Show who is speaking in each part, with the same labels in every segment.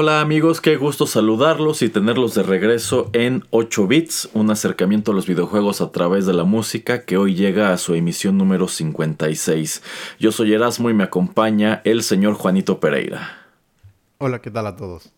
Speaker 1: Hola amigos, qué gusto saludarlos y tenerlos de regreso en 8 bits, un acercamiento a los videojuegos a través de la música que hoy llega a su emisión número 56. Yo soy Erasmo y me acompaña el señor Juanito Pereira.
Speaker 2: Hola, ¿qué tal a todos?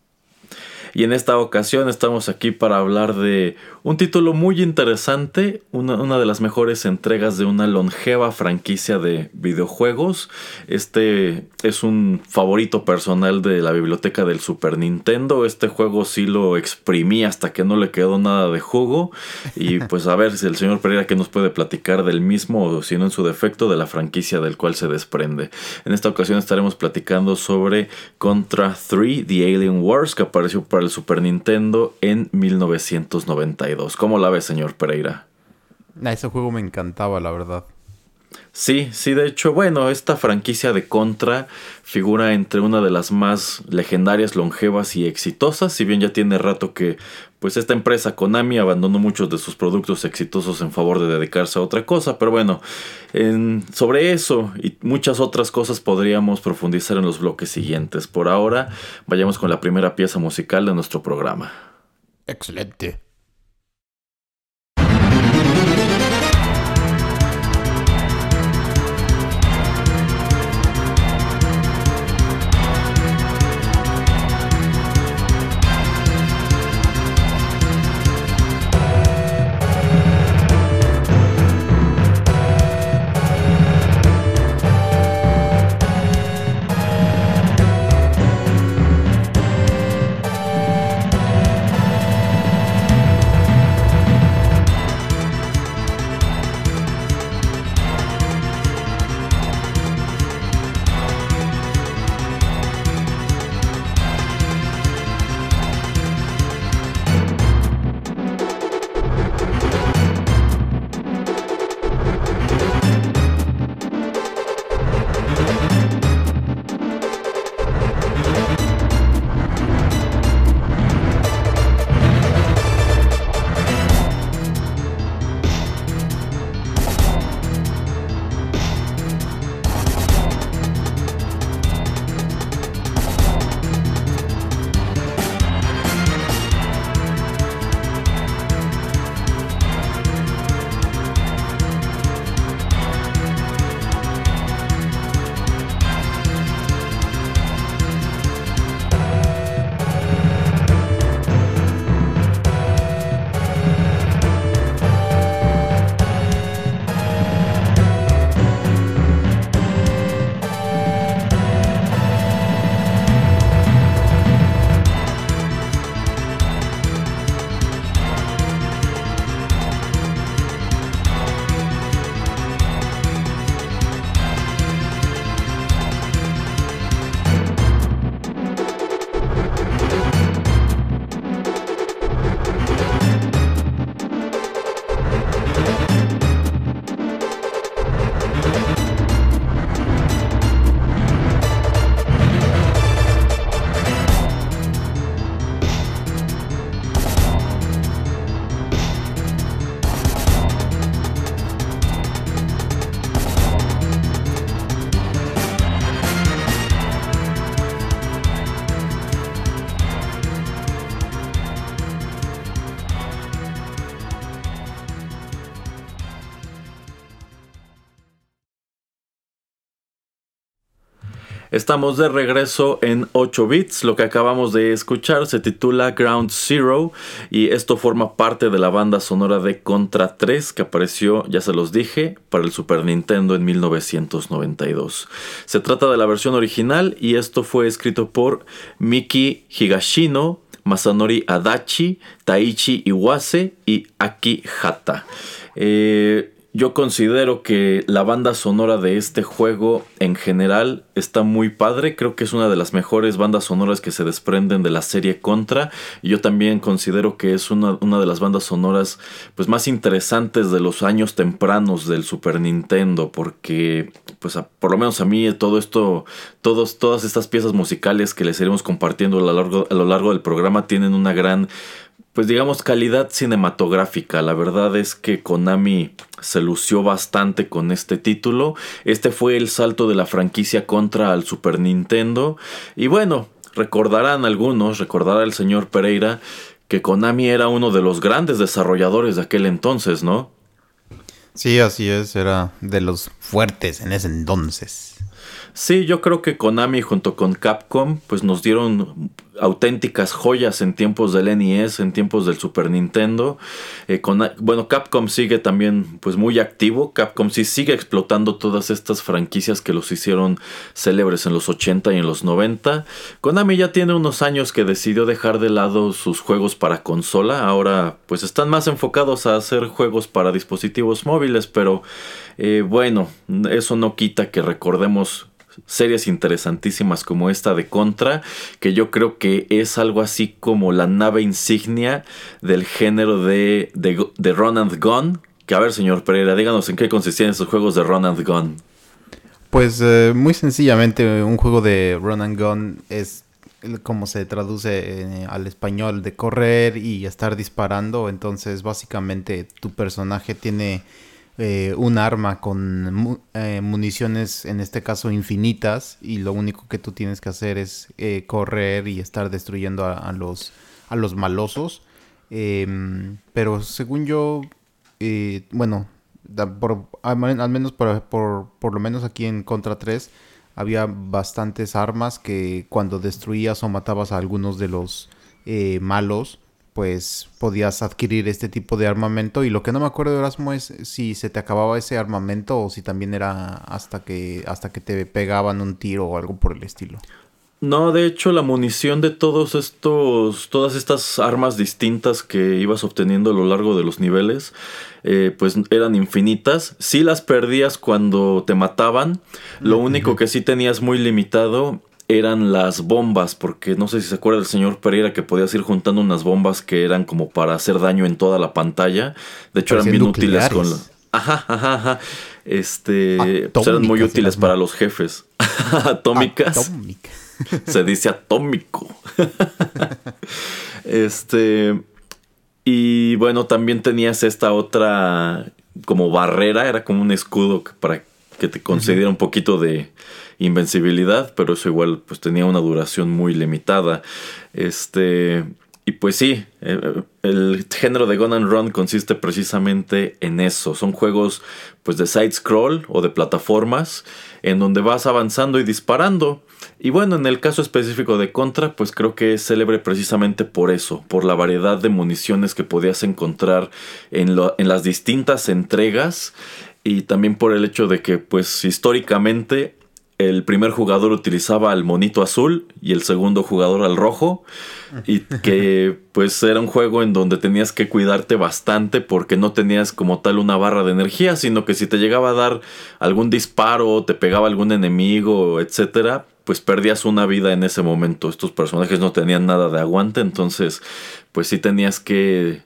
Speaker 1: Y en esta ocasión estamos aquí para hablar de un título muy interesante, una, de las mejores entregas de una longeva franquicia de videojuegos. Este es un favorito personal de la biblioteca del Super Nintendo. Este juego sí lo exprimí hasta que no le quedó nada de jugo. Y pues a ver si el señor Pereira que nos puede platicar del mismo, o si no en su defecto, de la franquicia del cual se desprende. En esta ocasión estaremos platicando sobre Contra 3, The Alien Wars, que apareció para el Super Nintendo en 1992. ¿Cómo la ves, señor Pereira?
Speaker 2: A ese juego me encantaba, la verdad.
Speaker 1: Sí, sí, de hecho, bueno, esta franquicia de Contra figura entre una de las más legendarias, longevas y exitosas, si bien ya tiene rato que pues esta empresa Konami abandonó muchos de sus productos exitosos en favor de dedicarse a otra cosa, pero bueno, sobre eso y muchas otras cosas podríamos profundizar en los bloques siguientes. Por ahora, vayamos con la primera pieza musical de nuestro programa.
Speaker 2: Excelente.
Speaker 1: Estamos de regreso en 8 bits. Lo que acabamos de escuchar se titula Ground Zero y esto forma parte de la banda sonora de Contra 3 que apareció, ya se los dije, para el Super Nintendo en 1992. Se trata de la versión original y esto fue escrito por Miki Higashino, Masanori Adachi, Taichi Iwase y Aki Hata. Eh, yo considero que la banda sonora de este juego en general está muy padre. Creo que es una de las mejores bandas sonoras que se desprenden de la serie Contra. Y yo también considero que es una, de las bandas sonoras pues, más interesantes de los años tempranos del Super Nintendo. Porque, pues, por lo menos a mí, todo esto, todos, todas estas piezas musicales que les iremos compartiendo a lo largo, a lo largo del programa tienen una gran pues digamos calidad cinematográfica. La verdad es que Konami se lució bastante con este título. Este fue el salto de la franquicia contra al Super Nintendo. Y bueno, recordarán algunos, recordará el señor Pereira, que Konami era uno de los grandes desarrolladores de aquel entonces, ¿no?
Speaker 2: Sí, así es, era de los fuertes en ese entonces.
Speaker 1: Sí, yo creo que Konami junto con Capcom pues nos dieron auténticas joyas en tiempos del NES, en tiempos del Super Nintendo. Eh, bueno, Capcom sigue también pues muy activo. Capcom sí sigue explotando todas estas franquicias que los hicieron célebres en los 80 y en los 90. Konami ya tiene unos años que decidió dejar de lado sus juegos para consola. Ahora pues están más enfocados a hacer juegos para dispositivos móviles, pero eh, bueno, eso no quita que recordemos series interesantísimas como esta de Contra, que yo creo que es algo así como la nave insignia del género de, de, Run and Gun. Que a ver, señor Pereira, díganos en qué consistían esos juegos de Run and Gun.
Speaker 2: Pues eh, muy sencillamente, un juego de Run and Gun es como se traduce eh, al español de correr y estar disparando. Entonces, básicamente, tu personaje tiene eh, un arma con eh, municiones, en este caso infinitas, y lo único que tú tienes que hacer es eh, correr y estar destruyendo a, los, a los malosos. Em, pero según yo, bueno, al, menos por, por, lo menos aquí en Contra 3 había bastantes armas que cuando destruías o matabas a algunos de los malos, pues podías adquirir este tipo de armamento y lo que no me acuerdo Erasmo es si se te acababa ese armamento o si también era hasta que hasta que te pegaban un tiro o algo por el estilo.
Speaker 1: No, de hecho la munición de todos estos, todas estas armas distintas que ibas obteniendo a lo largo de los niveles, eh, pues eran infinitas. Sí las perdías cuando te mataban. Lo único que sí tenías muy limitado eran las bombas, porque no sé si se acuerda el señor Pereira que podías ir juntando unas bombas que eran como para hacer daño en toda la pantalla. De hecho, eran bien útiles con Ajá, ajá, ajá. Este. Pues eran muy útiles para los jefes. Atómicas. se dice atómico. este. Y bueno, también tenías esta otra como barrera, era como un escudo para que te concediera un poquito de invencibilidad, pero eso igual pues tenía una duración muy limitada. Este, y pues sí, eh, el género de Gun and Run consiste precisamente en eso. Son juegos pues de side scroll o de plataformas en donde vas avanzando y disparando. Y bueno, en el caso específico de Contra, pues creo que es célebre precisamente por eso, por la variedad de municiones que podías encontrar en, en las distintas entregas y también por el hecho de que pues históricamente el primer jugador utilizaba al monito azul y el segundo jugador al rojo y que pues era un juego en donde tenías que cuidarte bastante porque no tenías como tal una barra de energía, sino que si te llegaba a dar algún disparo, te pegaba algún enemigo, etcétera, pues perdías una vida en ese momento. Estos personajes no tenían nada de aguante, entonces pues sí tenías que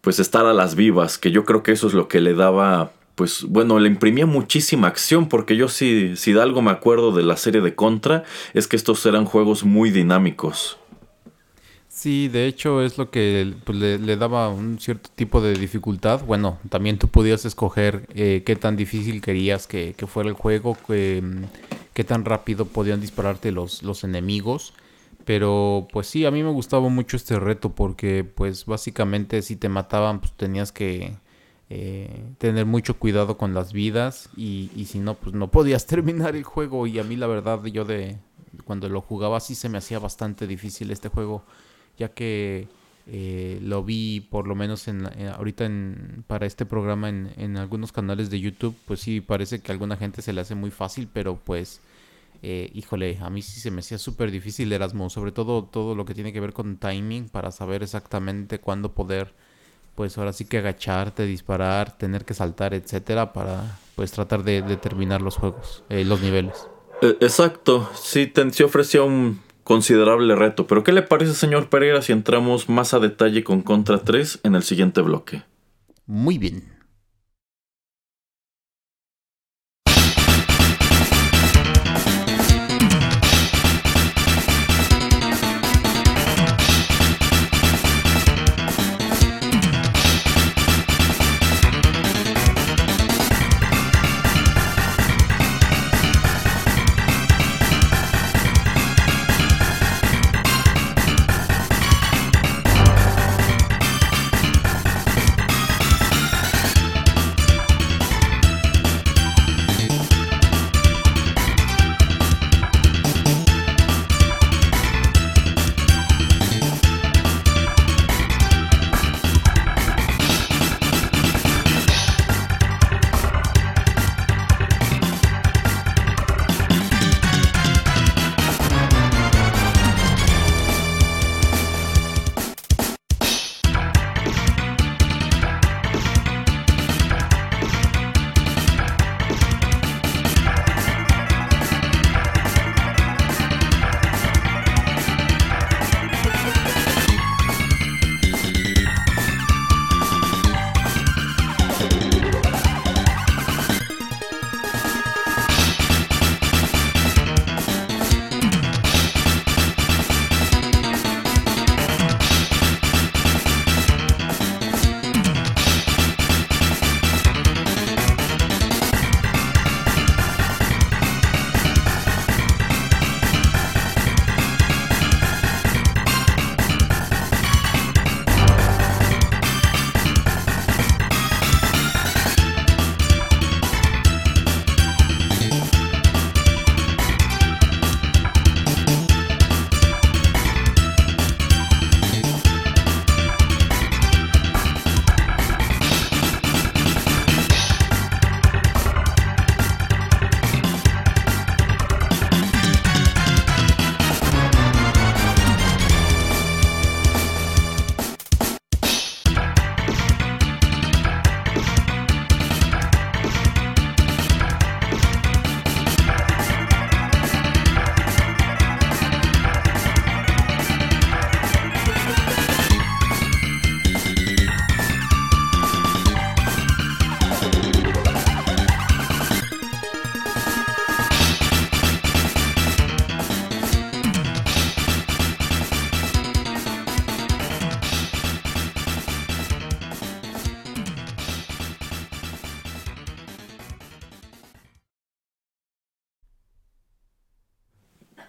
Speaker 1: pues estar a las vivas, que yo creo que eso es lo que le daba pues bueno, le imprimía muchísima acción porque yo si, si de algo me acuerdo de la serie de Contra es que estos eran juegos muy dinámicos.
Speaker 2: Sí, de hecho es lo que pues, le, daba un cierto tipo de dificultad. Bueno, también tú podías escoger eh, qué tan difícil querías que, fuera el juego, qué tan rápido podían dispararte los, los enemigos. Pero pues sí, a mí me gustaba mucho este reto porque pues básicamente si te mataban pues tenías que eh, tener mucho cuidado con las vidas y, si no, pues no podías terminar el juego. Y a mí la verdad yo de cuando lo jugaba sí se me hacía bastante difícil este juego ya que eh, lo vi por lo menos en, eh, ahorita en, para este programa en, en, algunos canales de YouTube pues sí parece que a alguna gente se le hace muy fácil pero pues híjole a mí sí se me hacía súper difícil Erasmo sobre todo todo lo que tiene que ver con timing para saber exactamente cuándo poder pues ahora sí que agacharte, disparar, tener que saltar, etcétera, para pues tratar de, terminar los juegos, eh, los niveles.
Speaker 1: E, exacto, sí, te, sí ofrecía un considerable reto, pero ¿qué le parece, señor Pereira, si entramos más a detalle con Contra 3 en el siguiente bloque?
Speaker 2: Muy bien.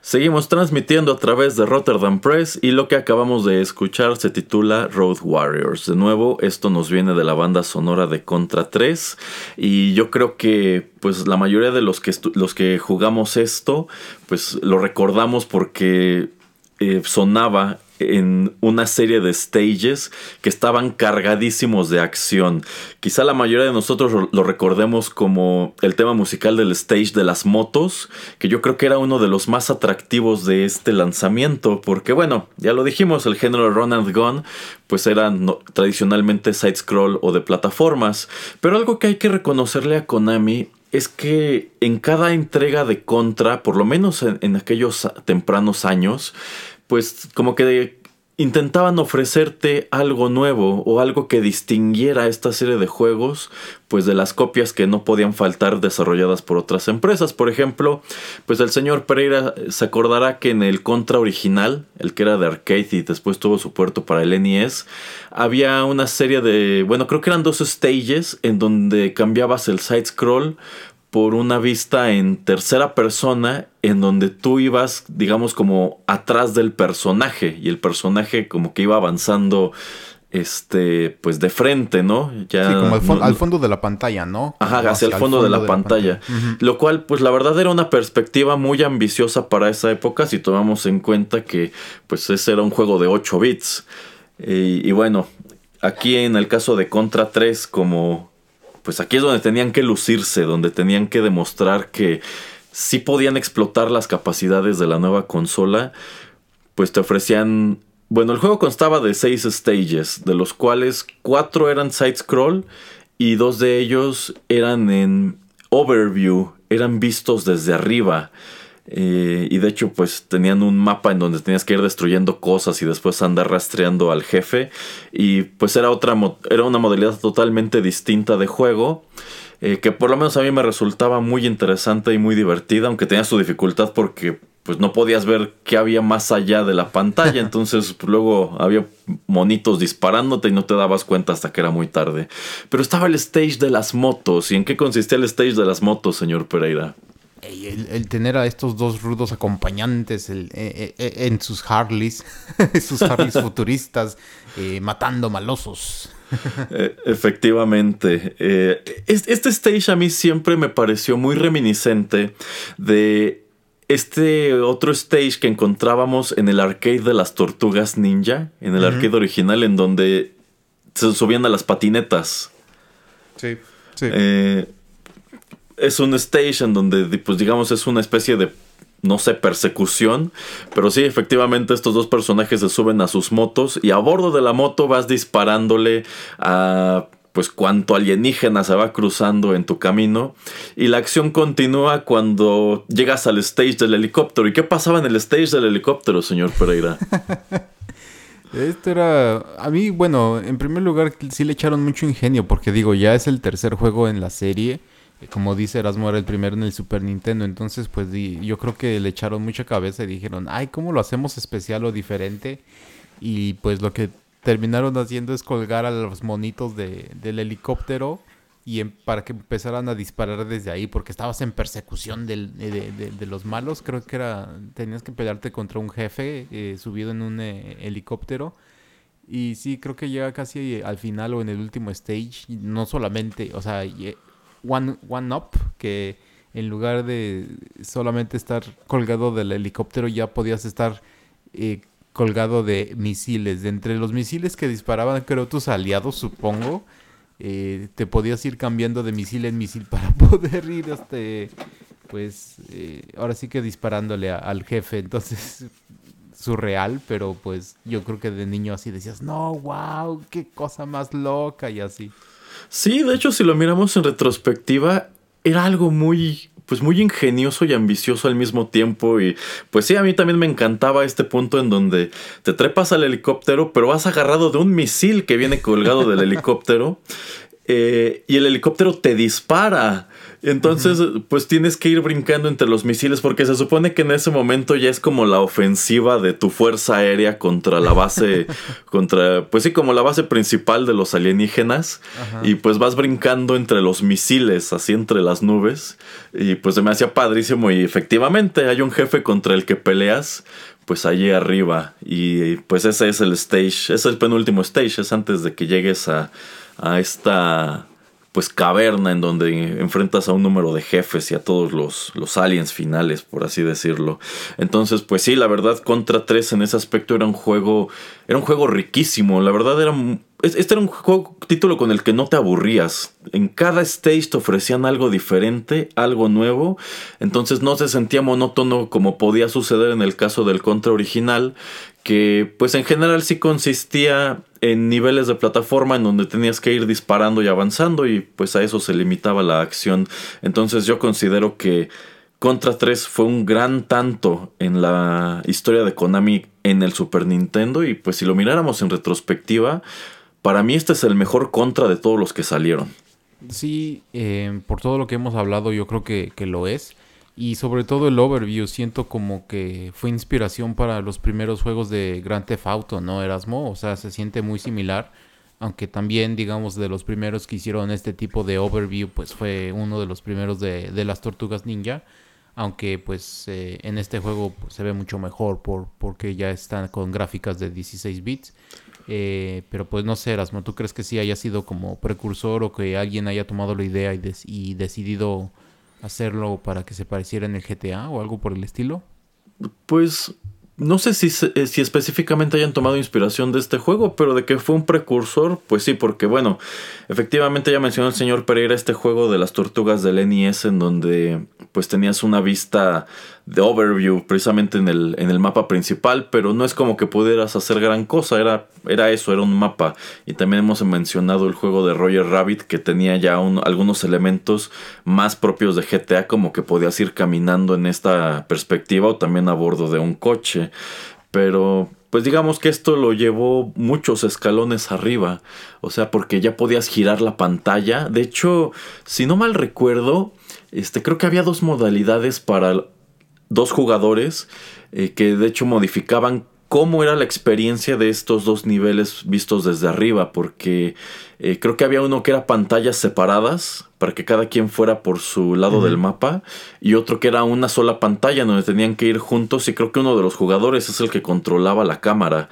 Speaker 1: Seguimos transmitiendo a través de Rotterdam Press y lo que acabamos de escuchar se titula Road Warriors. De nuevo, esto nos viene de la banda sonora de Contra 3 y yo creo que pues la mayoría de los que, los que jugamos esto pues lo recordamos porque eh, sonaba en una serie de stages que estaban cargadísimos de acción. Quizá la mayoría de nosotros lo recordemos como el tema musical del stage de las motos, que yo creo que era uno de los más atractivos de este lanzamiento, porque bueno, ya lo dijimos, el género Run and Gun pues era tradicionalmente side scroll o de plataformas, pero algo que hay que reconocerle a Konami es que en cada entrega de Contra, por lo menos en aquellos tempranos años, pues como que intentaban ofrecerte algo nuevo o algo que distinguiera esta serie de juegos pues de las copias que no podían faltar desarrolladas por otras empresas. Por ejemplo, pues el señor Pereira se acordará que en el Contra original, el que era de arcade y después tuvo su puerto para el NES, había una serie de, bueno, creo que eran dos stages en donde cambiabas el side scroll por una vista en tercera persona en donde tú ibas, digamos, como atrás del personaje y el personaje como que iba avanzando este, pues de frente, ¿no?
Speaker 2: Ya, sí, como al, fondo de la pantalla, ¿no?
Speaker 1: Ajá, hacia, el fondo, de la pantalla. Lo cual, pues la verdad era una perspectiva muy ambiciosa para esa época si tomamos en cuenta que, pues ese era un juego de 8 bits. y bueno, aquí en el caso de Contra 3, como pues aquí es donde tenían que lucirse, donde tenían que demostrar que sí podían explotar las capacidades de la nueva consola, pues te ofrecían Bueno, el juego constaba de seis stages, de los cuales cuatro eran side-scroll y dos de ellos eran en overview, eran vistos desde arriba. Eh, y de hecho, pues tenían un mapa en donde tenías que ir destruyendo cosas y después andar rastreando al jefe. Y pues era otra era una modalidad totalmente distinta de juego. Eh, que por lo menos a mí me resultaba muy interesante y muy divertida, aunque tenía su dificultad porque pues no podías ver qué había más allá de la pantalla, entonces pues, luego había monitos disparándote y no te dabas cuenta hasta que era muy tarde. Pero estaba el stage de las motos, ¿y en qué consistía el stage de las motos, señor Pereira?
Speaker 2: El, tener a estos dos rudos acompañantes eh, eh, eh, en sus Harleys, sus Harleys futuristas, matando malosos.
Speaker 1: efectivamente. este stage a mí siempre me pareció muy reminiscente de este otro stage que encontrábamos en el arcade de las tortugas ninja, en el arcade original, en donde se subían a las patinetas.
Speaker 2: Sí, sí.
Speaker 1: Eh, es un stage en donde, pues digamos, es una especie de, no sé, persecución. Pero sí, efectivamente, estos dos personajes se suben a sus motos y a bordo de la moto vas disparándole a pues cuánto alienígena se va cruzando en tu camino y la acción continúa cuando llegas al stage del helicóptero. ¿Y qué pasaba en el stage del helicóptero, señor Pereira?
Speaker 2: Esto era, a mí, bueno, en primer lugar sí le echaron mucho ingenio porque digo, ya es el tercer juego en la serie. Como dice Erasmo, era el primero en el Super Nintendo. Entonces, pues yo creo que le echaron mucha cabeza y dijeron, ay, ¿cómo lo hacemos especial o diferente? Y pues lo que terminaron haciendo es colgar a los monitos de, del helicóptero y para que empezaran a disparar desde ahí, porque estabas en persecución del, de, los malos. Creo que era tenías que pelearte contra un jefe eh, subido en un eh, helicóptero. Y sí, creo que llega casi al final o en el último stage. No solamente, o sea, one, one up, que en lugar de solamente estar colgado del helicóptero, ya podías estar eh, colgado de misiles. De entre los misiles que disparaban, creo, tus aliados, supongo, eh, te podías ir cambiando de misil en misil para poder ir, este, pues, eh, ahora sí que disparándole al jefe. Entonces, surreal, pero pues yo creo que de niño así decías, no, wow, qué cosa más loca y así.
Speaker 1: Sí, de hecho, si lo miramos en retrospectiva, era algo muy pues muy ingenioso y ambicioso al mismo tiempo y pues sí, a mí también me encantaba este punto en donde te trepas al helicóptero pero vas agarrado de un misil que viene colgado del helicóptero eh, y el helicóptero te dispara. Entonces, pues tienes que ir brincando entre los misiles porque se supone que en ese momento ya es como la ofensiva de tu fuerza aérea contra la base, contra, pues sí, como la base principal de los alienígenas. Y pues vas brincando entre los misiles, así entre las nubes. Y pues se me hacía padrísimo y efectivamente hay un jefe contra el que peleas, pues allí arriba. Y pues ese es el stage, ese es el penúltimo stage, es antes de que llegues a, a esta pues caverna en donde enfrentas a un número de jefes y a todos los, los aliens finales, por así decirlo. Entonces, pues sí, la verdad, Contra 3 en ese aspecto era un juego, era un juego riquísimo. La verdad era, este era un juego, título con el que no te aburrías. En cada stage te ofrecían algo diferente, algo nuevo. Entonces no se sentía monótono como podía suceder en el caso del Contra original, que pues en general sí consistía en niveles de plataforma en donde tenías que ir disparando y avanzando y pues a eso se limitaba la acción. Entonces yo considero que Contra 3 fue un gran tanto en la historia de Konami en el Super Nintendo y pues si lo miráramos en retrospectiva, para mí este es el mejor Contra de todos los que salieron.
Speaker 2: Sí, eh, por todo lo que hemos hablado yo creo que, que lo es. Y sobre todo el overview, siento como que fue inspiración para los primeros juegos de Grand Theft Auto, ¿no, Erasmo? O sea, se siente muy similar. Aunque también, digamos, de los primeros que hicieron este tipo de overview, pues fue uno de los primeros de, las Tortugas Ninja. Aunque, pues, eh, en este juego pues, se ve mucho mejor por, porque ya están con gráficas de 16 bits. Eh, pero pues no sé, Erasmo, ¿tú crees que sí haya sido como precursor o que alguien haya tomado la idea y, y decidido hacerlo para que se pareciera en el GTA o algo por el estilo?
Speaker 1: Pues no sé si, eh, si específicamente hayan tomado inspiración de este juego, pero de que fue un precursor, pues sí, porque bueno, efectivamente ya mencionó el señor Pereira este juego de las tortugas del NES en donde pues tenías una vista de overview precisamente en el, en el mapa principal, pero no es como que pudieras hacer gran cosa, era, era eso, era un mapa. Y también hemos mencionado el juego de Roger Rabbit que tenía ya algunos elementos más propios de GTA, como que podías ir caminando en esta perspectiva o también a bordo de un coche. Pero pues digamos que esto lo llevó muchos escalones arriba. O sea, porque ya podías girar la pantalla. De hecho, si no mal recuerdo, este, creo que había dos modalidades para dos jugadores eh, que de hecho modificaban cómo era la experiencia de estos dos niveles vistos desde arriba, porque eh, creo que había uno que era pantallas separadas para que cada quien fuera por su lado del mapa y otro que era una sola pantalla donde tenían que ir juntos y creo que uno de los jugadores es el que controlaba la cámara,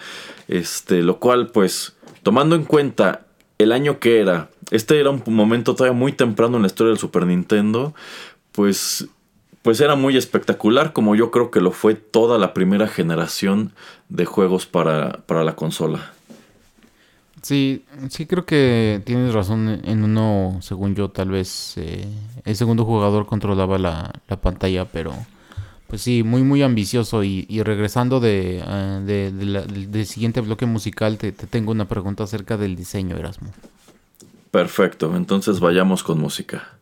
Speaker 1: este, lo cual pues tomando en cuenta el año que era, este era un momento todavía muy temprano en la historia del Super Nintendo, pues pues era muy espectacular, como yo creo que lo fue toda la primera generación de juegos para, la consola.
Speaker 2: Sí, sí creo que tienes razón en uno, según yo, tal vez eh, el segundo jugador controlaba la, pantalla, pero pues sí, muy muy ambicioso y, regresando de, eh, del siguiente bloque musical, te, te tengo una pregunta acerca del diseño, Erasmo.
Speaker 1: Perfecto, entonces vayamos con música.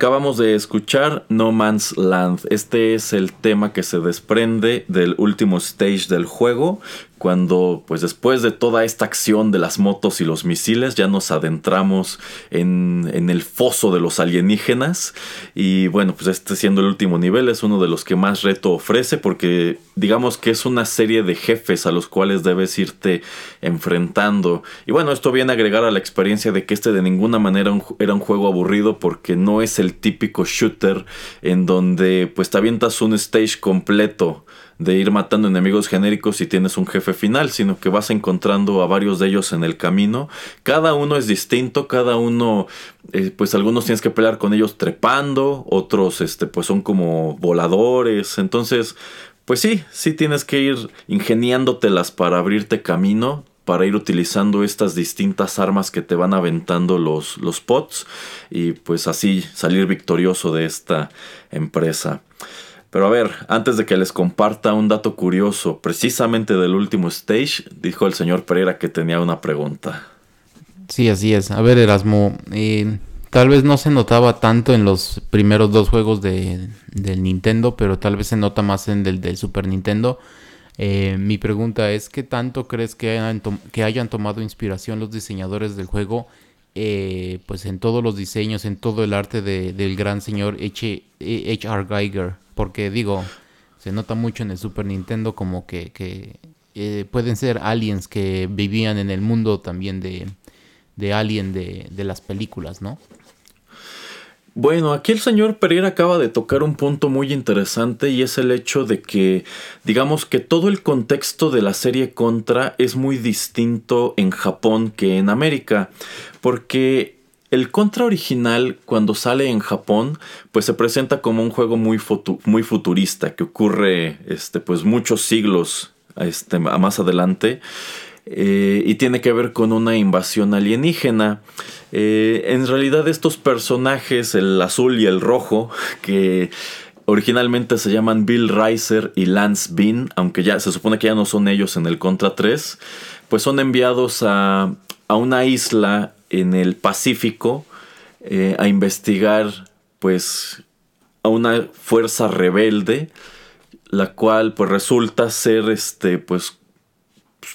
Speaker 1: Acabamos de escuchar No Man's Land. Este es el tema que se desprende del último stage del juego, cuando pues después de toda esta acción de las motos y los misiles ya nos adentramos en, el foso de los alienígenas. Y bueno pues este siendo el último nivel es uno de los que más reto ofrece porque digamos que es una serie de jefes a los cuales debes irte enfrentando. Y bueno esto viene a agregar a la experiencia de que este de ninguna manera era un juego aburrido porque no es el típico shooter en donde pues te avientas un stage completo de ir matando enemigos genéricos y tienes un jefe final, sino que vas encontrando a varios de ellos en el camino. Cada uno es distinto, cada uno, eh, pues algunos tienes que pelear con ellos trepando, otros este, pues son como voladores. Entonces, pues sí, sí tienes que ir ingeniándotelas para abrirte camino para ir utilizando estas distintas armas que te van aventando los, los pots y pues así salir victorioso de esta empresa. Pero a ver, antes de que les comparta un dato curioso precisamente del último stage, dijo el señor Pereira que tenía una pregunta.
Speaker 2: Sí, así es. A ver, Erasmo, eh, tal vez no se notaba tanto en los primeros dos juegos de, del Nintendo, pero tal vez se nota más en el del Super Nintendo. Eh, mi pregunta es, ¿qué tanto crees que hayan, tomado inspiración los diseñadores del juego eh, pues en todos los diseños, en todo el arte del gran señor H.R. Geiger? Porque digo, se nota mucho en el Super Nintendo como que, eh, pueden ser aliens que vivían en el mundo también de, de Alien de, de las películas, ¿no?
Speaker 1: Bueno, aquí el señor Pereira acaba de tocar un punto muy interesante y es el hecho de que, digamos que todo el contexto de la serie Contra es muy distinto en Japón que en América, porque el Contra original, cuando sale en Japón, pues se presenta como un juego muy, futurista, que ocurre este, pues muchos siglos este, más adelante, eh, y tiene que ver con una invasión alienígena. Eh, en realidad estos personajes, el azul y el rojo, que originalmente se llaman Bill Reiser y Lance Bean, aunque ya se supone que ya no son ellos en el Contra 3, pues son enviados a, a una isla en el Pacífico eh, a investigar pues a una fuerza rebelde la cual pues resulta ser este pues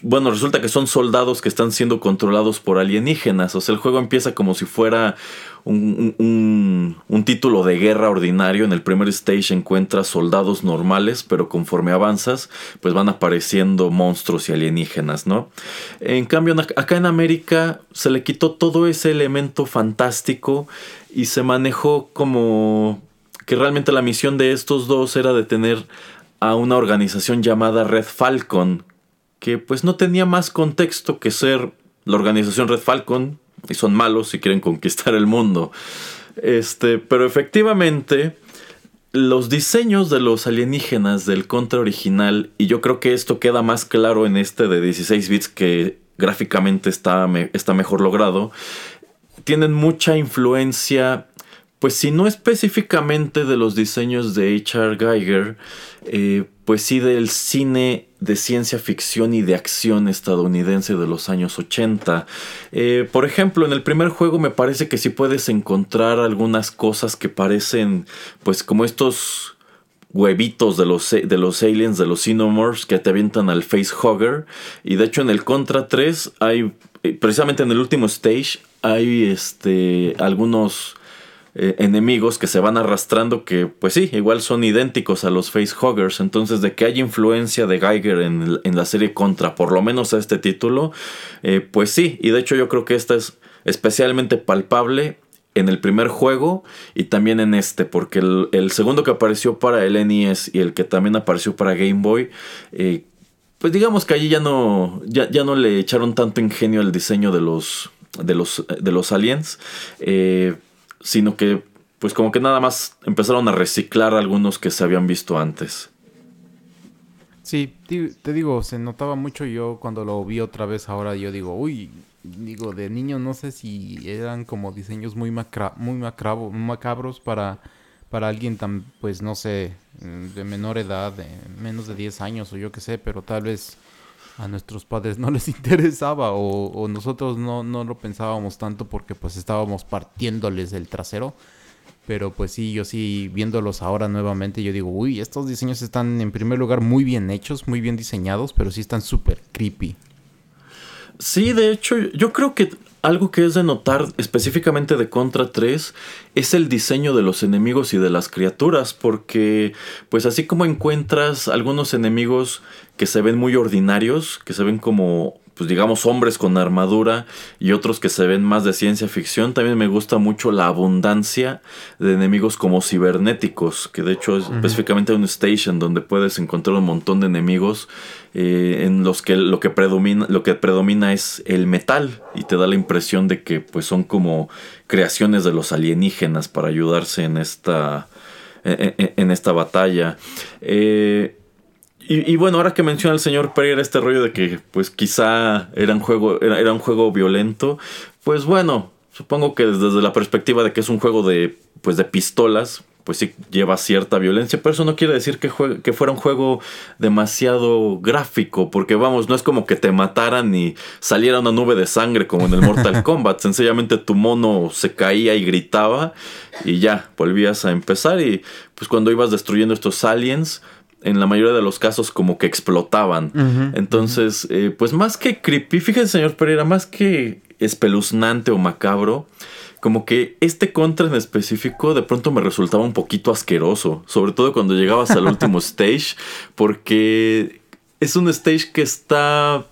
Speaker 1: bueno, resulta que son soldados que están siendo controlados por alienígenas. O sea, el juego empieza como si fuera un, título de guerra ordinario. En el primer stage encuentras soldados normales, pero conforme avanzas, pues van apareciendo monstruos y alienígenas, ¿no? En cambio, acá en América se le quitó todo ese elemento fantástico y se manejó como que realmente la misión de estos dos era detener a una organización llamada Red Falcon, que pues no tenía más contexto que ser la organización Red Falcon y son malos y quieren conquistar el mundo. Este, pero efectivamente los diseños de los alienígenas del contra original y yo creo que esto queda más claro en este de 16 bits que gráficamente está, está mejor logrado, tienen mucha influencia pues si no específicamente de los diseños de H.R. Geiger, eh, pues sí del cine de ciencia ficción y de acción estadounidense de los años 80. Eh, por ejemplo, en el primer juego me parece que sí puedes encontrar algunas cosas que parecen pues como estos huevitos de los, de los aliens, de los Xenomorphs que te avientan al facehugger. Y de hecho en el Contra 3 hay, eh, precisamente en el último stage, hay este, algunos eh, enemigos que se van arrastrando que pues sí, igual son idénticos a los facehuggers. Entonces de que hay influencia de Geiger en, la serie Contra, por lo menos a este título, eh, pues sí. Y de hecho yo creo que esta es especialmente palpable en el primer juego y también en este, porque el, segundo que apareció para el NES y el que también apareció para Game Boy, eh, pues digamos que allí ya no, ya, ya, no le echaron tanto ingenio al diseño de los, de los, de los aliens. Eh, sino que pues como que nada más empezaron a reciclar algunos que se habían visto antes.
Speaker 2: Sí, te digo, se notaba mucho yo cuando lo vi otra vez ahora, yo digo, uy, digo, de niño no sé si eran como diseños muy, muy macabros para, para alguien tan, pues no sé, de menor edad, menos de 10 años o yo qué sé, pero tal vez a nuestros padres no les interesaba o, nosotros no, no, lo pensábamos tanto porque pues estábamos partiéndoles el trasero. Pero pues sí, yo sí, viéndolos ahora nuevamente, yo digo, uy, estos diseños están en primer lugar muy bien hechos, muy bien diseñados, pero sí están súper creepy.
Speaker 1: Sí, de hecho, yo creo que algo que es de notar específicamente de Contra 3 es el diseño de los enemigos y de las criaturas, porque pues así como encuentras algunos enemigos que se ven muy ordinarios, que se ven como pues digamos hombres con armadura y otros que se ven más de ciencia ficción. También me gusta mucho la abundancia de enemigos como cibernéticos, que de hecho es específicamente un station donde puedes encontrar un montón de enemigos eh, en los que lo que predomina lo que predomina es el metal y te da la impresión de que pues son como creaciones de los alienígenas para ayudarse en esta en, esta batalla. Eh, y, bueno, ahora que menciona el señor Pereira este rollo de que pues quizá era un juego, era, un juego violento, pues bueno, supongo que desde la perspectiva de que es un juego de pues de pistolas, pues sí lleva cierta violencia, pero eso no quiere decir que, que fuera un juego demasiado gráfico, porque vamos, no es como que te mataran y saliera una nube de sangre como en el Mortal Kombat, sencillamente tu mono se caía y gritaba y ya, volvías a empezar y pues cuando ibas destruyendo estos aliens, en la mayoría de los casos como que explotaban. Entonces, eh, pues más que creepy, fíjese señor Pereira, más que espeluznante o macabro, como que este contra en específico de pronto me resultaba un poquito asqueroso, sobre todo cuando llegabas al último stage, porque es un stage que está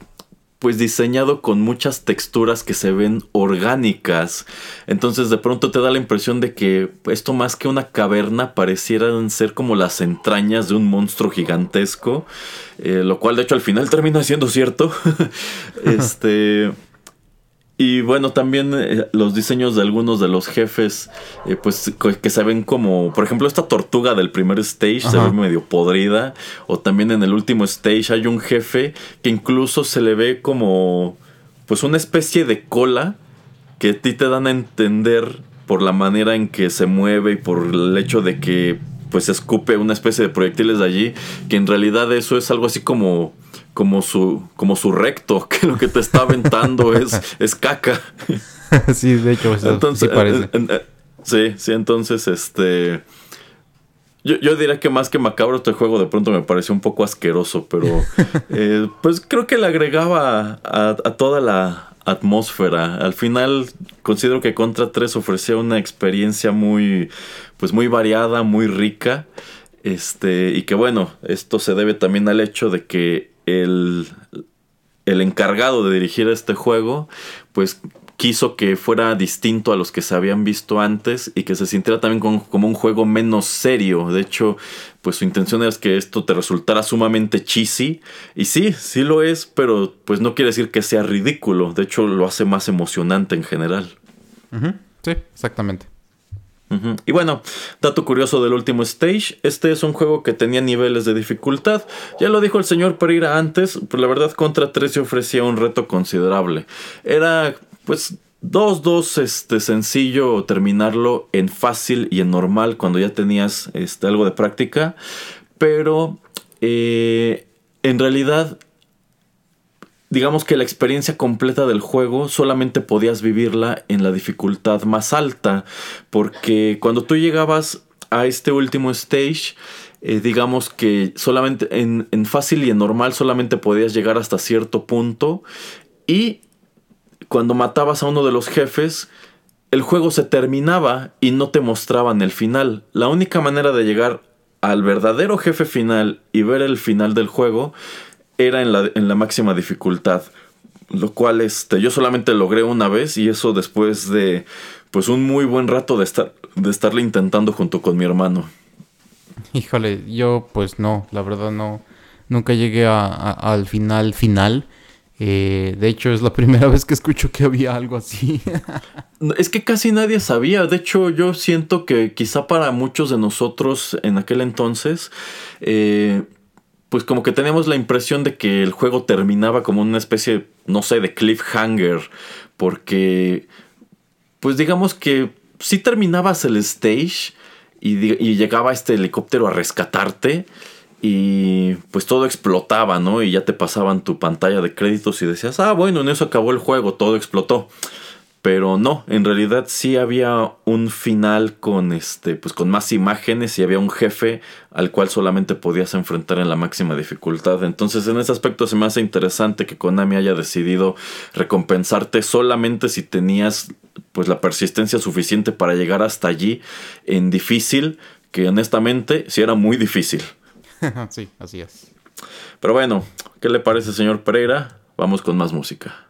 Speaker 1: pues diseñado con muchas texturas que se ven orgánicas. Entonces de pronto te da la impresión de que esto más que una caverna parecieran ser como las entrañas de un monstruo gigantesco. Eh, lo cual de hecho al final termina siendo cierto. este... Y bueno, también eh, los diseños de algunos de los jefes, eh, pues que se ven como, por ejemplo, esta tortuga del primer stage se ve medio podrida. O también en el último stage hay un jefe que incluso se le ve como, pues una especie de cola que a ti te dan a entender por la manera en que se mueve y por el hecho de que pues escupe una especie de proyectiles de allí, que en realidad eso es algo así como como su, como su recto, que lo que te está aventando es, es caca.
Speaker 2: sí, de hecho,
Speaker 1: entonces, sí parece. Sí, sí, entonces, este... Yo, yo, diría que más que macabro este juego de pronto me pareció un poco asqueroso, pero eh, pues creo que le agregaba a, toda la atmósfera. Al final considero que Contra 3 ofrecía una experiencia muy, pues muy variada, muy rica. Este, y que bueno, esto se debe también al hecho de que el, el encargado de dirigir este juego, pues quiso que fuera distinto a los que se habían visto antes y que se sintiera también como, un juego menos serio. De hecho, pues su intención era que esto te resultara sumamente cheesy. Y sí, sí lo es, pero pues no quiere decir que sea ridículo. De hecho, lo hace más emocionante en general.
Speaker 2: Sí, exactamente.
Speaker 1: Y bueno, dato curioso del último stage, este es un juego que tenía niveles de dificultad. Ya lo dijo el señor Pereira antes, pero la verdad contra 3 se ofrecía un reto considerable. Era pues 2-2 este, sencillo terminarlo en fácil y en normal cuando ya tenías este, algo de práctica. Pero eh, en realidad digamos que la experiencia completa del juego solamente podías vivirla en la dificultad más alta, porque cuando tú llegabas a este último stage, eh, digamos que solamente en, fácil y en normal solamente podías llegar hasta cierto punto y cuando matabas a uno de los jefes, el juego se terminaba y no te mostraban el final. La única manera de llegar al verdadero jefe final y ver el final del juego era en la, en la máxima dificultad. Lo cual este, yo solamente logré una vez y eso después de pues un muy buen rato de, estar, de estarle intentando junto con mi hermano.
Speaker 2: Híjole, yo pues no, la verdad no, nunca llegué al final final. Eh, de hecho, es la primera vez que escucho que había algo así.
Speaker 1: es que casi nadie sabía. De hecho, yo siento que quizá para muchos de nosotros en aquel entonces, eh, pues como que teníamos la impresión de que el juego terminaba como una especie, no sé, de cliffhanger, porque, pues digamos que si terminabas el stage y, llegaba este helicóptero a rescatarte y pues todo explotaba, ¿no? Y ya te pasaban tu pantalla de créditos y decías, ah, bueno, en eso acabó el juego, todo explotó. Pero no, en realidad sí había un final con este, pues con más imágenes y había un jefe al cual solamente podías enfrentar en la máxima dificultad. Entonces, en ese aspecto se me hace interesante que Konami haya decidido recompensarte solamente si tenías pues la persistencia suficiente para llegar hasta allí en difícil, que honestamente sí era muy difícil.
Speaker 2: sí, así es.
Speaker 1: Pero bueno, ¿qué le parece, señor Pereira? Vamos con más música.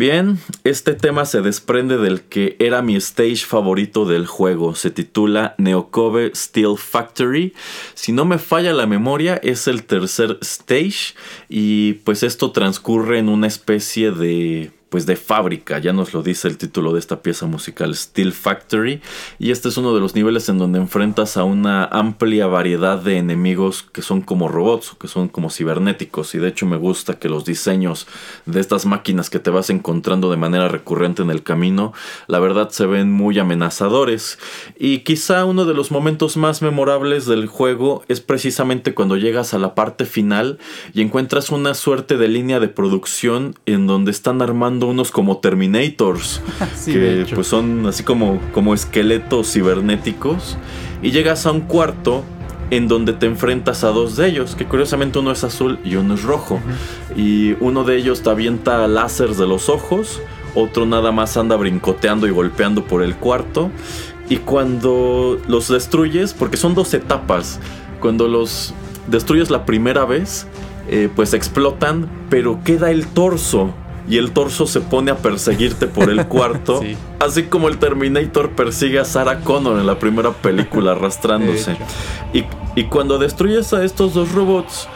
Speaker 1: Bien, este tema se desprende del que era mi stage favorito del juego. Se titula Neokobe Steel Factory. Si no me falla la memoria, es el tercer stage. Y pues esto transcurre en una especie de pues de fábrica, ya nos lo dice el título de esta pieza musical, Steel Factory, y este es uno de los niveles en donde enfrentas a una amplia variedad de enemigos que son como robots, que son como cibernéticos, y de hecho me gusta que los diseños de estas máquinas que te vas encontrando de manera recurrente en el camino, la verdad se ven muy amenazadores, y quizá uno de los momentos más memorables del juego es precisamente cuando llegas a la parte final y encuentras una suerte de línea de producción en donde están armando unos como Terminators, que pues son así como, como esqueletos cibernéticos, y llegas a un cuarto en donde te enfrentas a dos de ellos, que curiosamente uno es azul y uno es rojo, y uno de ellos te avienta láseres de los ojos, otro nada más anda brincoteando y golpeando por el cuarto, y cuando los destruyes, porque son dos etapas, cuando los destruyes la primera vez, eh, pues explotan, pero queda el torso y el torso se pone a perseguirte por el cuarto. Así como el Terminator persigue a Sarah Connor en la primera película arrastrándose. Y, y, cuando destruyes a estos dos robots,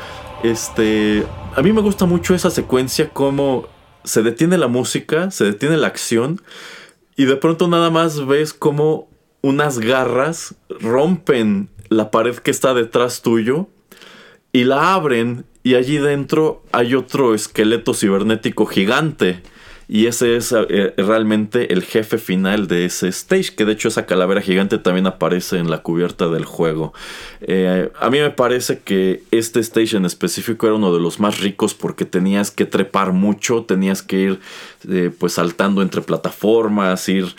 Speaker 1: este. A mí me gusta mucho esa secuencia, como se detiene la música, se detiene la acción, y de pronto nada más ves como unas garras rompen la pared que está detrás tuyo y la abren y allí dentro hay otro esqueleto cibernético gigante. Y ese es eh, realmente el jefe final de ese stage, que de hecho esa calavera gigante también aparece en la cubierta del juego. Eh, a mí me parece que este stage en específico era uno de los más ricos porque tenías que trepar mucho, tenías que ir eh, pues saltando entre plataformas, ir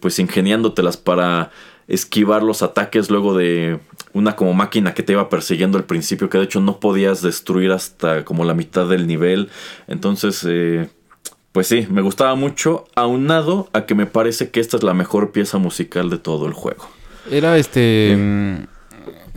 Speaker 1: pues ingeniándotelas para esquivar los ataques luego de una como máquina que te iba persiguiendo al principio, que de hecho no podías destruir hasta como la mitad del nivel. Entonces, eh, pues sí, me gustaba mucho, aunado a que me parece que esta es la mejor pieza musical de todo el juego.
Speaker 2: Era este... Mm,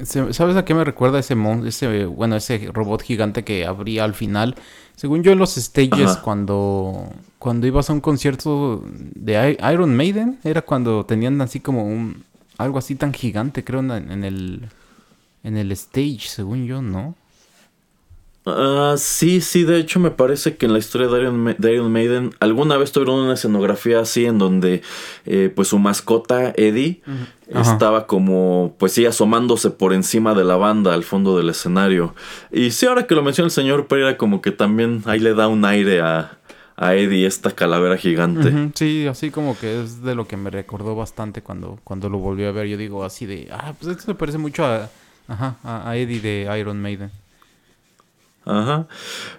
Speaker 2: ¿Sabes a qué me recuerda ese, ese bueno, ese robot gigante que abría al final? Según yo en los stages cuando cuando ibas a un concierto de Iron Maiden, era cuando tenían así como un algo así tan gigante, creo, en el, en el stage, según yo, ¿no?
Speaker 1: Ah, sí, sí, de hecho me parece que en la historia de Iron, Maiden alguna vez tuvieron una escenografía así en donde eh, pues su mascota Eddie estaba como pues sí asomándose por encima de la banda al fondo del escenario. Y sí, ahora que lo menciona el señor Pereira como que también ahí le da un aire a, a Eddie esta calavera gigante.
Speaker 2: Sí, así como que es de lo que me recordó bastante cuando, cuando lo volví a ver. Yo digo así de, ah, pues esto me parece mucho a, ajá, a Eddie de Iron Maiden.
Speaker 1: Ajá.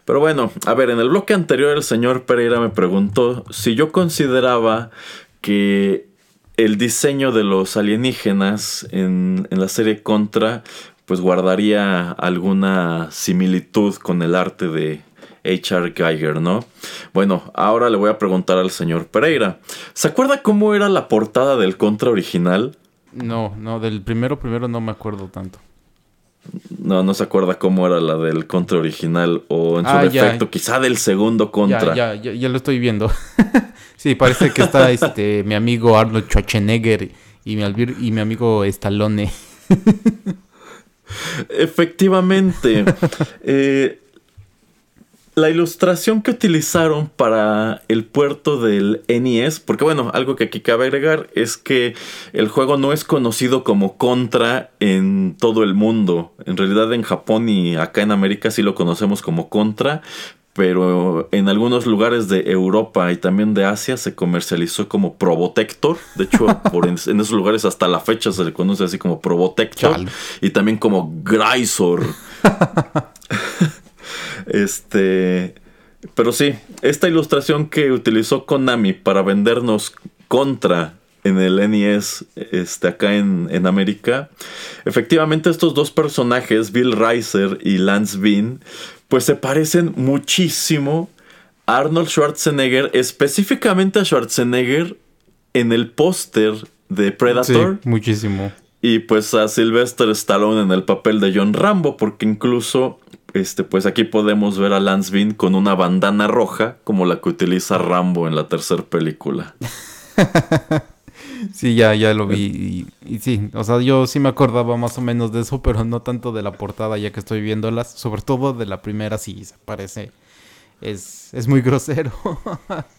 Speaker 1: Pero bueno, a ver, en el bloque anterior el señor Pereira me preguntó si yo consideraba que el diseño de los alienígenas en, en la serie Contra pues guardaría alguna similitud con el arte de, H.R. Geiger, ¿no? Bueno, ahora le voy a preguntar al señor Pereira. ¿Se acuerda cómo era la portada del Contra original?
Speaker 2: No, no, del primero primero no me acuerdo tanto.
Speaker 1: No, no se acuerda cómo era la del Contra original o en su ah, defecto, quizá del segundo Contra.
Speaker 2: Ya, ya, ya, lo estoy viendo. sí, parece que está este mi amigo Arnold Schwarzenegger y mi, y mi amigo Stallone.
Speaker 1: Efectivamente. eh, la ilustración que utilizaron para el puerto del NES, porque bueno, algo que aquí cabe agregar es que el juego no es conocido como Contra en todo el mundo. En realidad en Japón y acá en América sí lo conocemos como Contra, pero en algunos lugares de Europa y también de Asia se comercializó como Probotector. De hecho, por en, esos lugares hasta la fecha se le conoce así como Probotector y también como Grisor. Este. Pero sí, esta ilustración que utilizó Konami para vendernos contra en el NES este, acá en, en, América. Efectivamente, estos dos personajes, Bill Reiser y Lance Bean, pues se parecen muchísimo a Arnold Schwarzenegger, específicamente a Schwarzenegger en el póster de Predator.
Speaker 2: Sí, muchísimo.
Speaker 1: Y pues a Sylvester Stallone en el papel de John Rambo, porque incluso este, pues aquí podemos ver a Lance Bean con una bandana roja, como la que utiliza Rambo en la tercera película.
Speaker 2: sí, ya, ya lo vi. Y, sí, o sea, yo sí me acordaba más o menos de eso, pero no tanto de la portada, ya que estoy viéndolas. Sobre todo de la primera, sí se parece es, es muy grosero.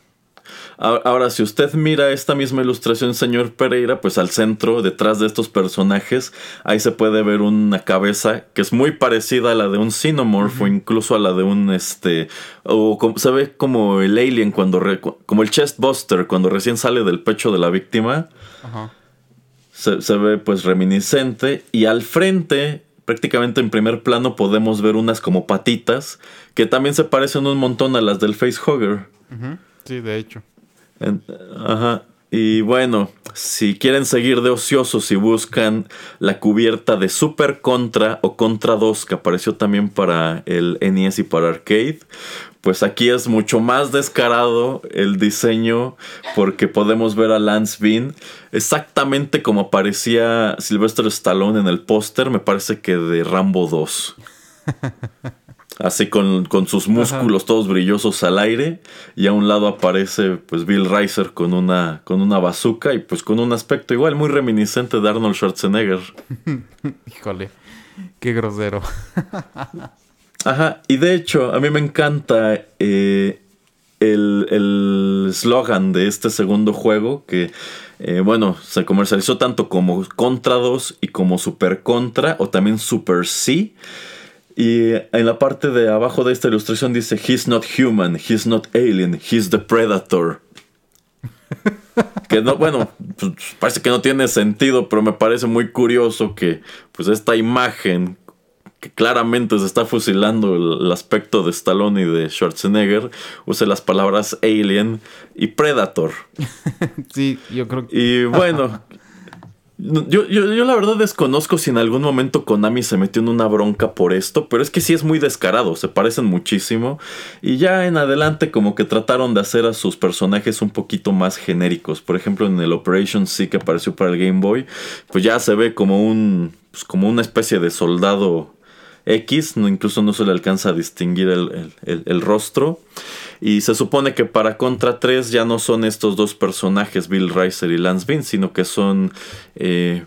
Speaker 1: Ahora, si usted mira esta misma ilustración, señor Pereira, pues al centro, detrás de estos personajes, ahí se puede ver una cabeza que es muy parecida a la de un Xenomorph o incluso a la de un este. O se ve como el alien cuando. como el chestbuster cuando recién sale del pecho de la víctima. Se, se ve pues reminiscente. Y al frente prácticamente en primer plano podemos ver unas como patitas que también se parecen un montón a las del facehugger.
Speaker 2: Sí, de hecho.
Speaker 1: ajá. Y bueno, si quieren seguir de ociosos y buscan la cubierta de Super Contra o Contra 2 que apareció también para el NES y para arcade, pues aquí es mucho más descarado el diseño porque podemos ver a Lance Bean exactamente como aparecía Sylvester Stallone en el póster, me parece que de Rambo 2. Así con, sus músculos todos brillosos al aire. Y a un lado aparece pues Bill Reiser con una, con una bazooka y pues con un aspecto igual muy reminiscente de Arnold Schwarzenegger.
Speaker 2: Híjole, qué grosero.
Speaker 1: Ajá, y de hecho a mí me encanta eh, el slogan de este segundo juego que... Eh, bueno, se comercializó tanto como Contra 2 y como Super Contra o también Super C. Y en la parte de abajo de esta ilustración dice, He's not human, he's not alien, he's the predator. que no, bueno, pues, parece que no tiene sentido, pero me parece muy curioso que pues esta imagen que claramente se está fusilando el, aspecto de Stallone y de Schwarzenegger, use las palabras alien y predator.
Speaker 2: sí, yo creo que...
Speaker 1: Y bueno, Yo, yo, yo, la verdad desconozco si en algún momento Konami se metió en una bronca por esto, pero es que sí es muy descarado, se parecen muchísimo. Y ya en adelante como que trataron de hacer a sus personajes un poquito más genéricos. Por ejemplo en el Operation C que apareció para el Game Boy, pues ya se ve como un... Pues como una especie de soldado X, no, incluso no se le alcanza a distinguir el, rostro. Y se supone que para Contra 3 ya no son estos dos personajes, Bill Reiser y Lance Bean, sino que son, eh,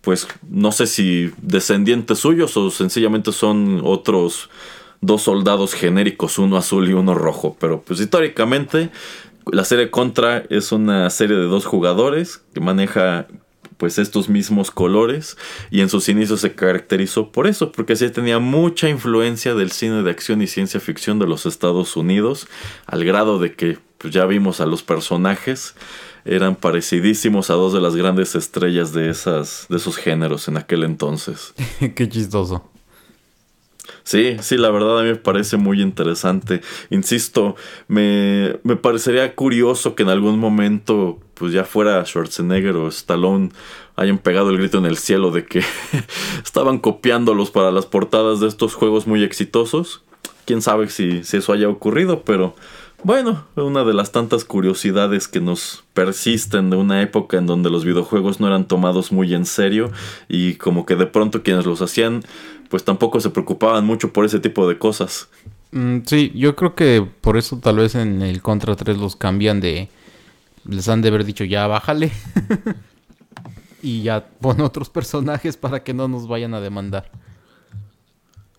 Speaker 1: pues no sé si descendientes suyos o sencillamente son otros dos soldados genéricos, uno azul y uno rojo. Pero pues históricamente la serie Contra es una serie de dos jugadores que maneja pues estos mismos colores y en sus inicios se caracterizó por eso, porque sí tenía mucha influencia del cine de acción y ciencia ficción de los Estados Unidos, al grado de que pues, ya vimos a los personajes eran parecidísimos a dos de las grandes estrellas de esas de esos géneros en aquel entonces.
Speaker 2: Qué chistoso.
Speaker 1: Sí, sí, la verdad a mí me parece muy interesante. Insisto, me, me parecería curioso que en algún momento pues ya fuera Schwarzenegger o Stallone hayan pegado el grito en el cielo de que estaban copiándolos para las portadas de estos juegos muy exitosos. Quién sabe si, si eso haya ocurrido, pero bueno, una de las tantas curiosidades que nos persisten de una época en donde los videojuegos no eran tomados muy en serio y como que de pronto quienes los hacían pues tampoco se preocupaban mucho por ese tipo de cosas.
Speaker 2: Mm, sí, yo creo que por eso tal vez en el Contra 3 los cambian de les han de haber dicho ya bájale. y ya pon otros personajes para que no nos vayan a demandar.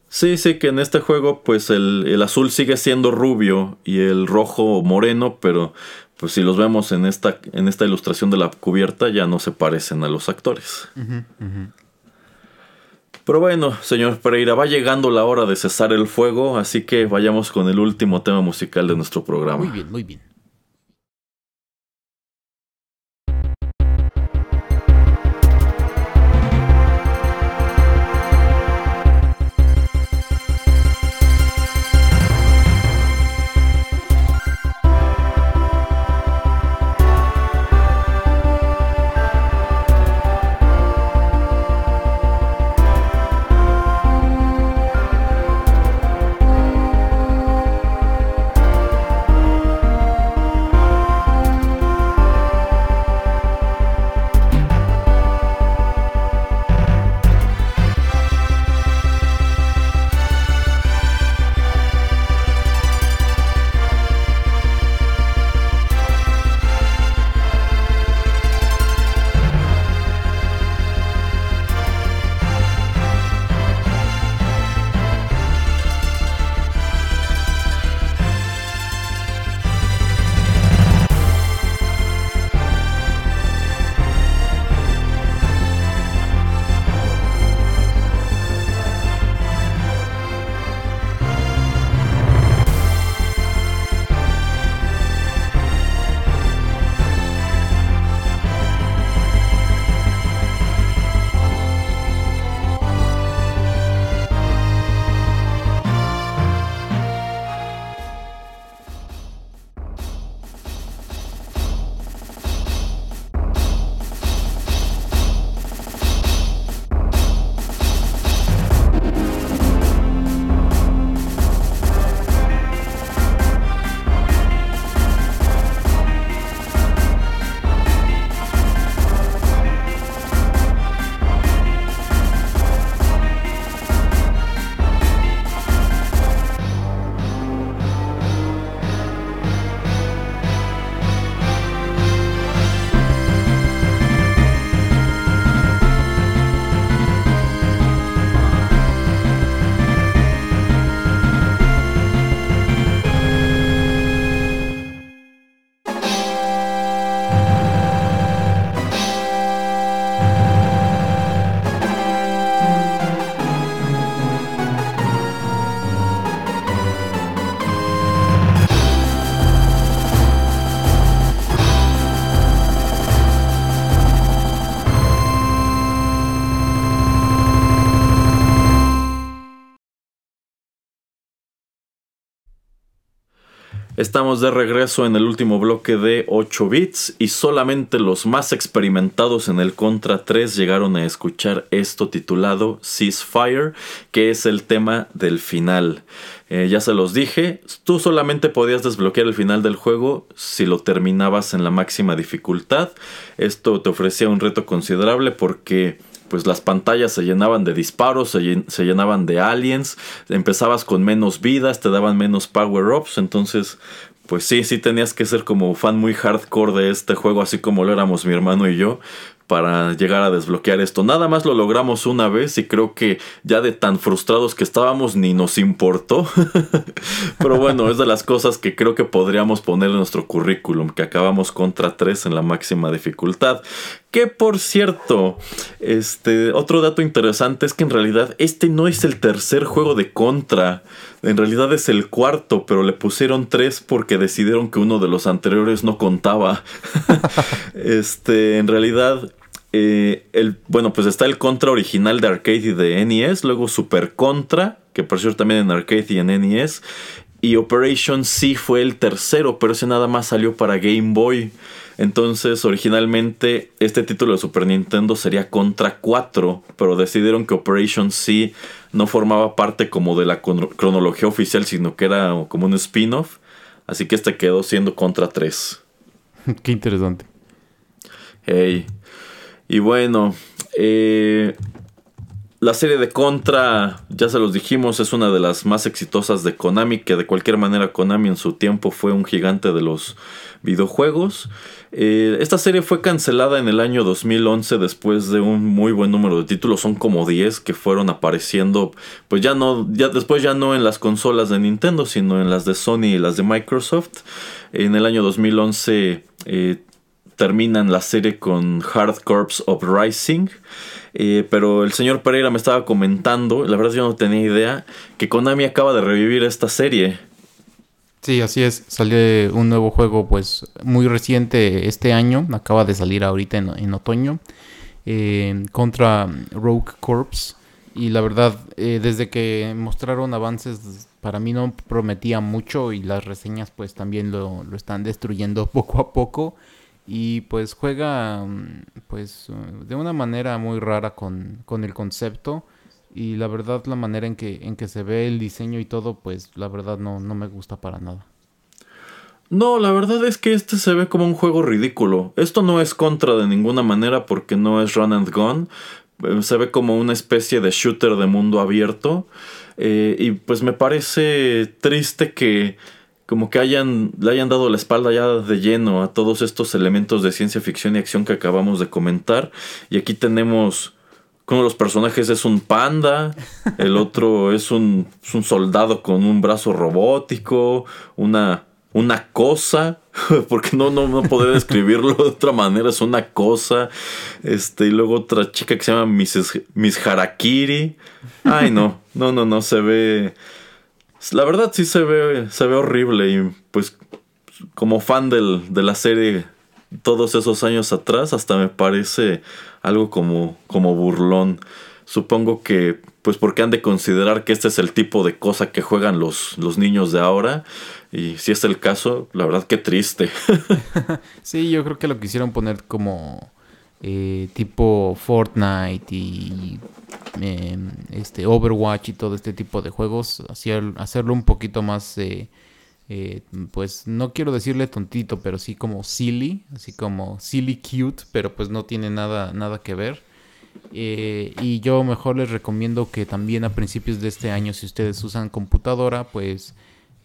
Speaker 1: Sí, sí, que en este juego pues el, azul sigue siendo rubio y el rojo moreno, pero pues si los vemos en esta, en esta ilustración de la cubierta ya no se parecen a los actores. Pero bueno, señor Pereira, va llegando la hora de cesar el fuego, así que vayamos con el último tema musical de nuestro programa.
Speaker 2: Muy bien, muy bien.
Speaker 1: Estamos de regreso en el último bloque de 8 bits y solamente los más experimentados en el Contra 3 llegaron a escuchar esto titulado Ceasefire, que es el tema del final. Eh, ya se los dije, tú solamente podías desbloquear el final del juego si lo terminabas en la máxima dificultad. Esto te ofrecía un reto considerable porque pues las pantallas se llenaban de disparos, se, llenaban de aliens, empezabas con menos vidas, te daban menos power-ups, entonces pues sí, sí tenías que ser como fan muy hardcore de este juego, así como lo éramos mi hermano y yo, para llegar a desbloquear esto. Nada más lo logramos una vez y creo que ya de tan frustrados que estábamos ni nos importó. Pero bueno, es de las cosas que creo que podríamos poner en nuestro currículum, que acabamos contra 3 en la máxima dificultad. Que por cierto, este otro dato interesante es que en realidad este no es el tercer juego de contra. En realidad es el cuarto, pero le pusieron tres porque decidieron que uno de los anteriores no contaba. este, en realidad eh, el, bueno, pues está el Contra original de arcade y de NES, luego Super Contra, que por cierto también en arcade y en NES, y Operation C fue el tercero, pero ese nada más salió para Game Boy. Entonces, originalmente este título de Super Nintendo sería Contra 4, pero decidieron que Operation C no formaba parte como de la cronología oficial, sino que era como un spin-off. Así que este quedó siendo Contra 3.
Speaker 2: Qué interesante.
Speaker 1: Hey. Y bueno, eh, la serie de Contra, ya se los dijimos, es una de las más exitosas de Konami, que de cualquier manera Konami en su tiempo fue un gigante de los videojuegos. Eh, esta serie fue cancelada en el año 2011 después de un muy buen número de títulos, son como 10 que fueron apareciendo, pues ya no, ya después ya no en las consolas de Nintendo, sino en las de Sony y las de Microsoft. En el año 2011 eh, terminan la serie con Hard Corps of Rising. Eh, pero el señor Pereira me estaba comentando, la verdad yo no tenía idea, que Konami acaba de revivir esta serie.
Speaker 2: Sí, así es. Salió un nuevo juego, pues muy reciente este año. Acaba de salir ahorita en, otoño. Eh, contra Rogue Corps. Y la verdad, eh, desde que mostraron avances, para mí no prometía mucho. Y las reseñas, pues también lo, lo están destruyendo poco a poco y pues juega mm, pues de una manera muy rara con, el concepto y la verdad la manera en que, en que se ve el diseño y todo pues la verdad no, no me gusta para nada.
Speaker 1: No, la verdad es que este se ve como un juego ridículo. Esto no es contra de ninguna manera porque no es run and gun. Eh, se ve como una especie de shooter de mundo abierto. Eh, y pues me parece triste que como que hayan, le hayan dado la espalda ya de lleno a todos estos elementos de ciencia ficción y acción que acabamos de comentar. Y aquí tenemos uno de los personajes es un panda, el otro es un, soldado con un brazo robótico, una, una cosa, porque no, no, no describirlo de otra manera, es una cosa. Este, y luego otra chica que se llama Mrs. Miss Harakiri. Ay, no, no, no, no, se ve la verdad sí se ve, se ve horrible y pues como fan de la serie todos esos años atrás hasta me parece algo como, como burlón. Supongo que pues porque han de considerar que este es el tipo de cosa que juegan los, los niños de ahora y si es el caso, la verdad que triste.
Speaker 2: sí, yo creo que lo quisieron poner como eh, tipo Fortnite y em, este Overwatch y todo este tipo de juegos, hacerlo un poquito más, eh, eh, pues no quiero decirle tontito, pero sí como silly, así como silly cute, pero pues no tiene nada, nada que ver. y yo mejor les recomiendo que también a principios de este año, si ustedes usan computadora, pues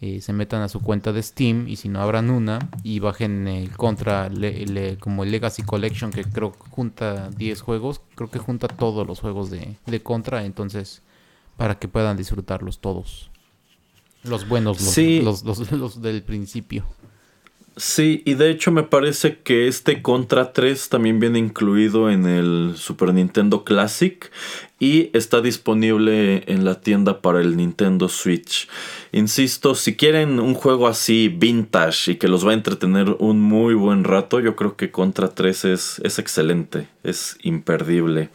Speaker 2: eh, se metan a su cuenta de Steam y si no abran una y bajen el contra como el Legacy Collection que creo que junta 10 juegos, creo que junta todos los juegos de, de contra, entonces para que puedan disfrutarlos todos. Los buenos, los, los, los del principio.
Speaker 1: Sí, y de hecho me parece que este Contra 3 también viene incluido en el Super Nintendo Classic y está disponible en la tienda para el Nintendo Switch. Insisto, si quieren un juego así vintage y que los va a entretener un muy buen rato, yo creo que Contra 3 es, es excelente, es imperdible.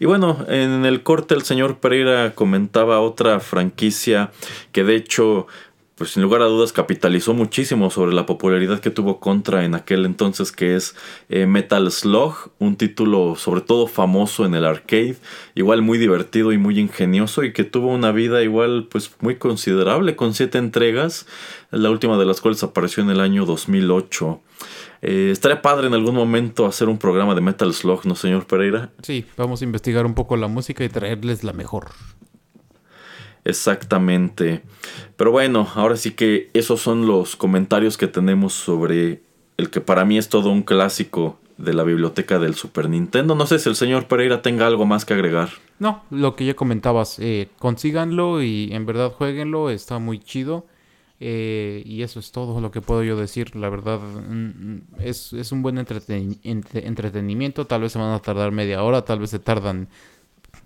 Speaker 1: Y bueno, en el corte el señor Pereira comentaba otra franquicia que de hecho pues sin lugar a dudas capitalizó muchísimo sobre la popularidad que tuvo Contra en aquel entonces que es eh, Metal Slug, un título sobre todo famoso en el arcade, igual muy divertido y muy ingenioso y que tuvo una vida igual pues muy considerable con siete entregas, la última de las cuales apareció en el año 2008. Eh, estaría padre en algún momento hacer un programa de Metal Slug, ¿no, señor Pereira?
Speaker 2: Sí, vamos a investigar un poco la música y traerles la mejor.
Speaker 1: Exactamente. Pero bueno, ahora sí que esos son los comentarios que tenemos sobre el que para mí es todo un clásico de la biblioteca del Super Nintendo. No sé si el señor Pereira tenga algo más que agregar.
Speaker 2: No, lo que ya comentabas, eh, consíganlo y en verdad jueguenlo, está muy chido. Eh, y eso es todo lo que puedo yo decir. La verdad, mm, mm, es, es un buen entretenimiento. Tal vez se van a tardar media hora, tal vez se tardan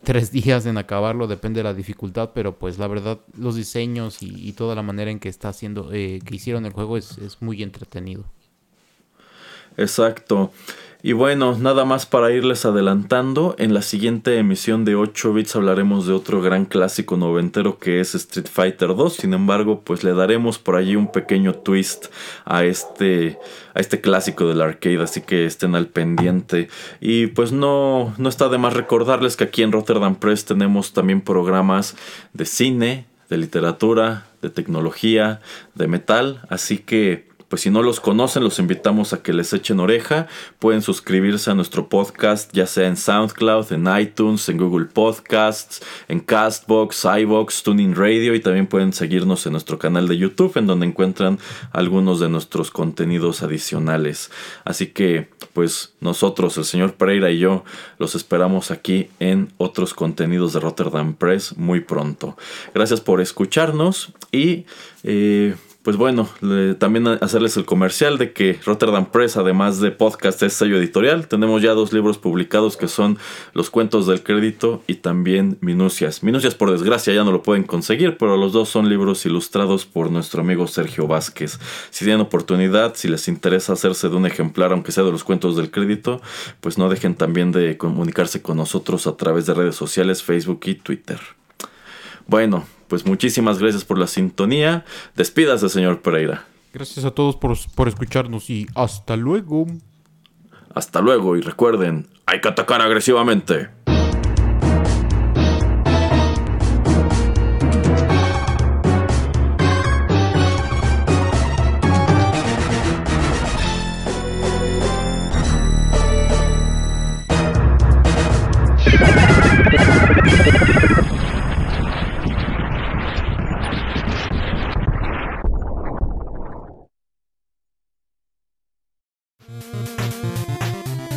Speaker 2: tres días en acabarlo, depende de la dificultad, pero pues la verdad los diseños y, toda la manera en que está haciendo, eh, que hicieron el juego es, es muy entretenido.
Speaker 1: Exacto. Y bueno, nada más para irles adelantando, en la siguiente emisión de 8 bits hablaremos de otro gran clásico noventero que es Street Fighter 2. Sin embargo, pues le daremos por allí un pequeño twist a este, a este clásico del arcade, así que estén al pendiente. Y pues no, no está de más recordarles que aquí en Rotterdam Press tenemos también programas de cine, de literatura, de tecnología, de metal, así que pues si no los conocen, los invitamos a que les echen oreja. Pueden suscribirse a nuestro podcast, ya sea en SoundCloud, en iTunes, en Google Podcasts, en Castbox, iBox, Tuning Radio y también pueden seguirnos en nuestro canal de YouTube en donde encuentran algunos de nuestros contenidos adicionales. Así que, pues nosotros, el señor Pereira y yo, los esperamos aquí en otros contenidos de Rotterdam Press muy pronto. Gracias por escucharnos y... Eh, pues bueno, también hacerles el comercial de que Rotterdam Press, además de podcast, es sello editorial. Tenemos ya dos libros publicados que son Los Cuentos del Crédito y también Minucias. Minucias, por desgracia, ya no lo pueden conseguir, pero los dos son libros ilustrados por nuestro amigo Sergio Vázquez. Si tienen oportunidad, si les interesa hacerse de un ejemplar, aunque sea de los Cuentos del Crédito, pues no dejen también de comunicarse con nosotros a través de redes sociales, Facebook y Twitter. Bueno, pues muchísimas gracias por la sintonía. Despídase, señor Pereira.
Speaker 2: Gracias a todos por, por escucharnos y hasta luego.
Speaker 1: Hasta luego y recuerden, hay que atacar agresivamente.